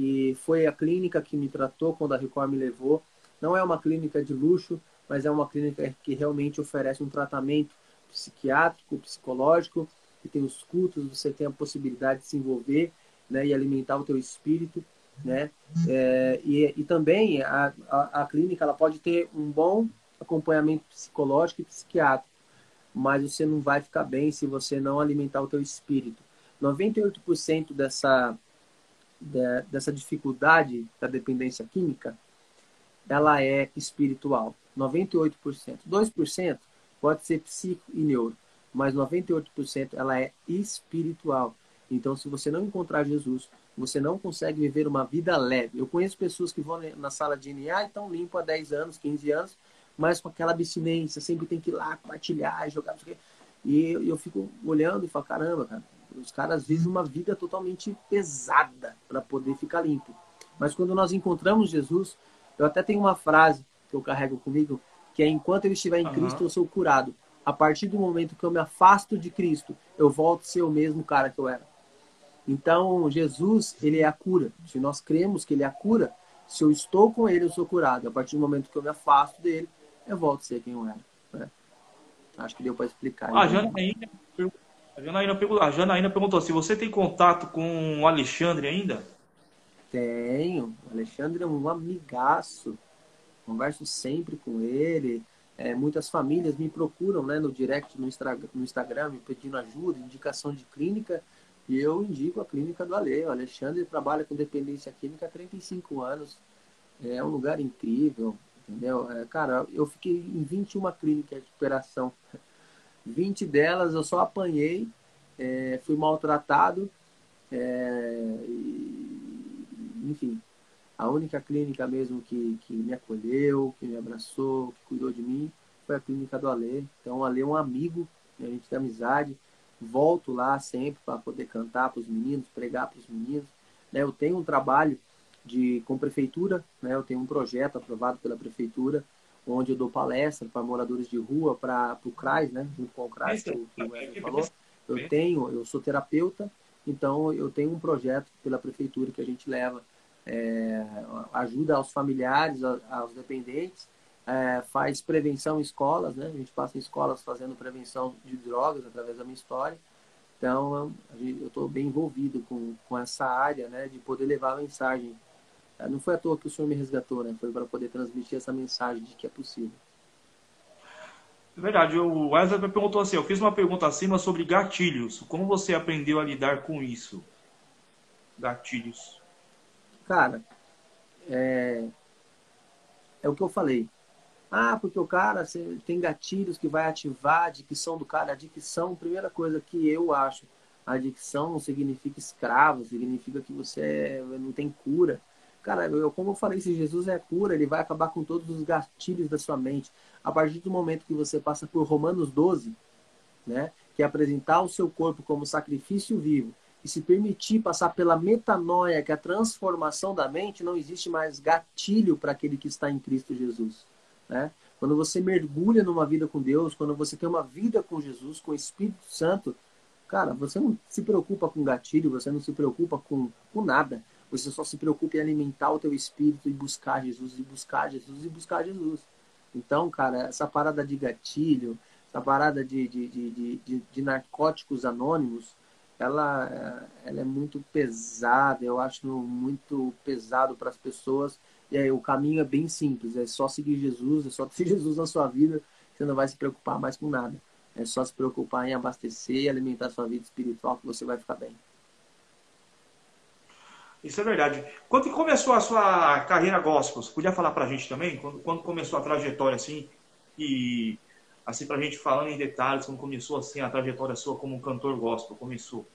que foi a clínica que me tratou quando a Record me levou. Não é uma clínica de luxo, mas é uma clínica que realmente oferece um tratamento psiquiátrico, psicológico, que tem os cultos, você tem a possibilidade de se envolver né, e alimentar o teu espírito. Né? É, e, e também a, a, a, clínica ela pode ter um bom acompanhamento psicológico e psiquiátrico, mas você não vai ficar bem se você não alimentar o teu espírito. 98% dessa, de, dessa dificuldade da dependência química, ela é espiritual. 98%. 2% pode ser psico e neuro, mas 98% ela é espiritual. Então, se você não encontrar Jesus, você não consegue viver uma vida leve. Eu conheço pessoas que vão na sala de NA e estão limpo há 10 anos, 15 anos, mas com aquela abstinência, sempre tem que ir lá compartilhar, jogar, e eu fico olhando e falo, caramba, cara, os caras vivem uma vida totalmente pesada para poder ficar limpo. Mas quando nós encontramos Jesus, eu até tenho uma frase que eu carrego comigo, que é enquanto eu estiver em uhum. Cristo, eu sou curado. A partir do momento que eu me afasto de Cristo, eu volto a ser o mesmo cara que eu era. Então, Jesus, ele é a cura. Se nós cremos que ele é a cura, se eu estou com ele, eu sou curado. A partir do momento que eu me afasto dele, eu volto a ser quem eu era. Né? Acho que deu para explicar. Ah, Janaína, a Janaína, perguntou, a Janaína perguntou se você tem contato com o Alexandre ainda? Tenho. O Alexandre é um amigaço. Converso sempre com ele. É, muitas famílias me procuram né, no direct, no, no Instagram, me pedindo ajuda, indicação de clínica. E eu indico a clínica do Ale. O Alexandre trabalha com dependência química há 35 anos. É um lugar incrível, entendeu? É, cara, eu fiquei em 21 clínicas de recuperação. 20 delas eu só apanhei, é, fui maltratado. É, e, enfim, a única clínica mesmo que, que me acolheu, que me abraçou, que cuidou de mim, foi a clínica do Ale. Então, o é um amigo, a gente tem amizade. Volto lá sempre para poder cantar para os meninos, pregar para os meninos. Né? Eu tenho um trabalho de, com prefeitura, né? eu tenho um projeto aprovado pela prefeitura, onde eu dou palestra para moradores de rua, para o CRAS, né? junto com o CRAS, que, que o Wesley falou. Eu tenho, eu sou terapeuta, então eu tenho um projeto pela prefeitura que a gente leva é, ajuda aos familiares, aos dependentes, é, faz prevenção em escolas, né? A gente passa em escolas fazendo prevenção de drogas através da minha história. Então, eu estou bem envolvido com, com essa área, né? De poder levar a mensagem. É, não foi à toa que o Senhor me resgatou, né? Foi para poder transmitir essa mensagem de que é possível. É verdade. O Wesley perguntou assim, eu fiz uma pergunta acima sobre gatilhos. Como você aprendeu a lidar com isso? Gatilhos. Cara, é, é o que eu falei. Ah, porque o cara tem gatilhos que vai ativar a dicção do cara. A dicção, primeira coisa que eu acho, a dicção não significa escravo, significa que você não tem cura. Cara, eu, como eu falei, se Jesus é cura, ele vai acabar com todos os gatilhos da sua mente. A partir do momento que você passa por Romanos 12, né, que é apresentar o seu corpo como sacrifício vivo, e se permitir passar pela metanoia, que é a transformação da mente, não existe mais gatilho para aquele que está em Cristo Jesus. Né? Quando você mergulha numa vida com Deus, quando você tem uma vida com Jesus, com o Espírito Santo, cara, você não se preocupa com gatilho, você não se preocupa com, com nada. Você só se preocupa em alimentar o teu espírito e buscar Jesus, e buscar Jesus, e buscar Jesus. Então, cara, essa parada de gatilho, essa parada de, de, de, de, de narcóticos anônimos, ela, ela é muito pesada, eu acho muito pesado para as pessoas. E aí o caminho é bem simples, é só seguir Jesus, é só ter Jesus na sua vida, você não vai se preocupar mais com nada. É só se preocupar em abastecer e alimentar sua vida espiritual que você vai ficar bem. Isso é verdade. Quando começou a sua carreira gospel, você podia falar pra gente também? Quando, quando começou a trajetória assim, e assim pra gente falando em detalhes, como começou assim a trajetória sua como um cantor gospel, começou?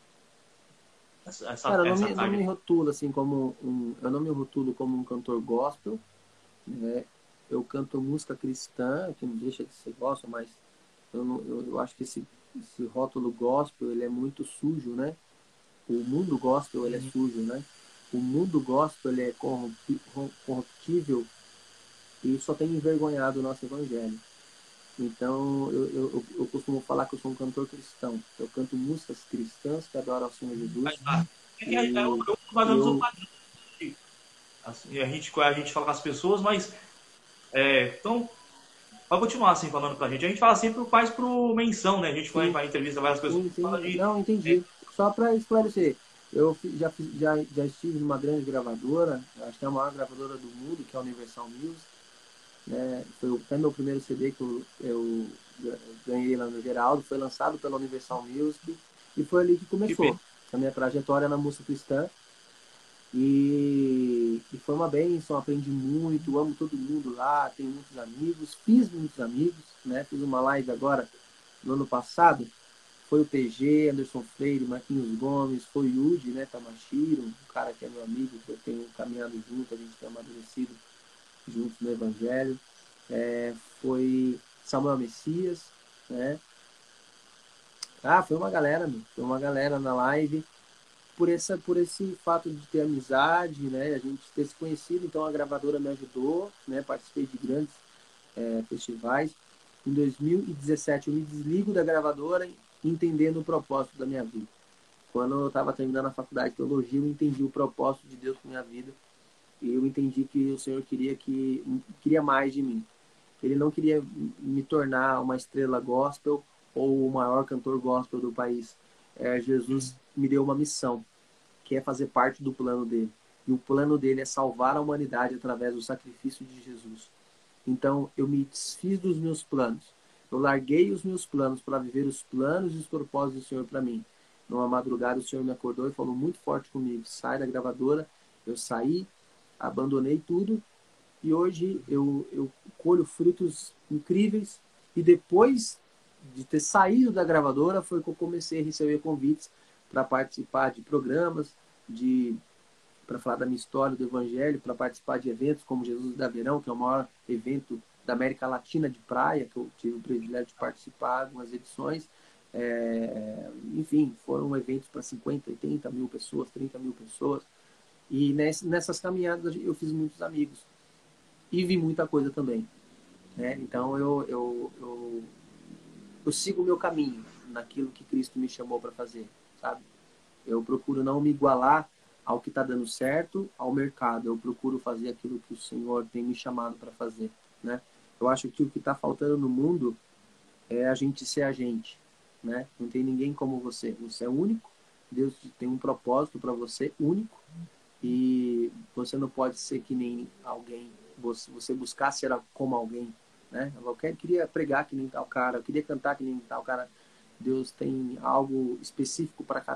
Essa, essa, Cara, eu não, me, me rotulo assim como um, eu não me rotulo como um cantor gospel, né? Eu canto música cristã, que não deixa de ser gospel, mas eu, não, eu, eu acho que esse, esse rótulo gospel ele é muito sujo, né? O mundo gospel ele é uhum. sujo, né? O mundo gospel ele é corruptível e só tem envergonhado o nosso evangelho. Então, eu, eu, eu, costumo falar que eu sou um cantor cristão. Eu canto músicas cristãs que adoram ao Senhor Jesus. Mas, ah, é, é, é, eu, eu, eu, a gente, a gente fala com as pessoas, mas é, então Pode continuar assim falando pra gente. A gente fala sempre mais pro menção, né? A gente vai em entrevista várias pessoas. De... Não, entendi. Só para esclarecer, eu já, já, já estive numa grande gravadora, acho que é a maior gravadora do mundo, que é a Universal Music. Né? Foi até meu primeiro CD que eu, eu ganhei lá no Geraldo, foi lançado pela Universal Music e foi ali que começou a minha trajetória na música cristã. E, e, foi uma bênção, aprendi muito, amo todo mundo lá, tenho muitos amigos, fiz muitos amigos, né? Fiz uma live agora no ano passado, foi o PG, Anderson Freire, Marquinhos Gomes, foi o Yudi, né, Tamashiro, um cara que é meu amigo, que eu tenho caminhado junto, a gente tem amadurecido juntos no Evangelho. É, foi Samuel Messias, né? Ah, foi uma galera, meu. Foi uma galera na live por, essa, por esse fato de ter amizade, né? A gente ter se conhecido, então a gravadora me ajudou, né? Participei de grandes é, festivais. Em 2017 eu me desligo da gravadora entendendo o propósito da minha vida. Quando eu estava terminando a faculdade de teologia, eu entendi o propósito de Deus com minha vida. E eu entendi que o Senhor queria que queria mais de mim. Ele não queria me tornar uma estrela gospel ou o maior cantor gospel do país. É, Jesus me deu uma missão, que é fazer parte do plano dele. E o plano dele é salvar a humanidade através do sacrifício de Jesus. Então, eu me desfiz dos meus planos. Eu larguei os meus planos para viver os planos e os propósitos do Senhor para mim. Numa madrugada, o Senhor me acordou e falou muito forte comigo: sai da gravadora. Eu saí, abandonei tudo e hoje eu, eu colho frutos incríveis. E depois de ter saído da gravadora, foi que eu comecei a receber convites para participar de programas, de para falar da minha história do Evangelho, para participar de eventos como Jesus da Verão, que é o maior evento da América Latina de praia, que eu tive o privilégio de participar algumas edições. É, enfim, foram eventos para 50, 80 mil pessoas, 30 mil pessoas. E nessas caminhadas eu fiz muitos amigos. E vi muita coisa também. Né? Então eu, eu, eu, eu sigo o meu caminho naquilo que Cristo me chamou para fazer sabe? Eu procuro não me igualar ao que está dando certo ao mercado. Eu procuro fazer aquilo que o Senhor tem me chamado para fazer, né? Eu acho que o que está faltando no mundo é a gente ser a gente, né? Não tem ninguém como você. Você é único. Deus tem um propósito para você único e você não pode ser que nem alguém. Você, você buscar ser como alguém, né? Eu queria pregar que nem tal cara, eu queria cantar que nem tal cara Deus tem algo específico para cada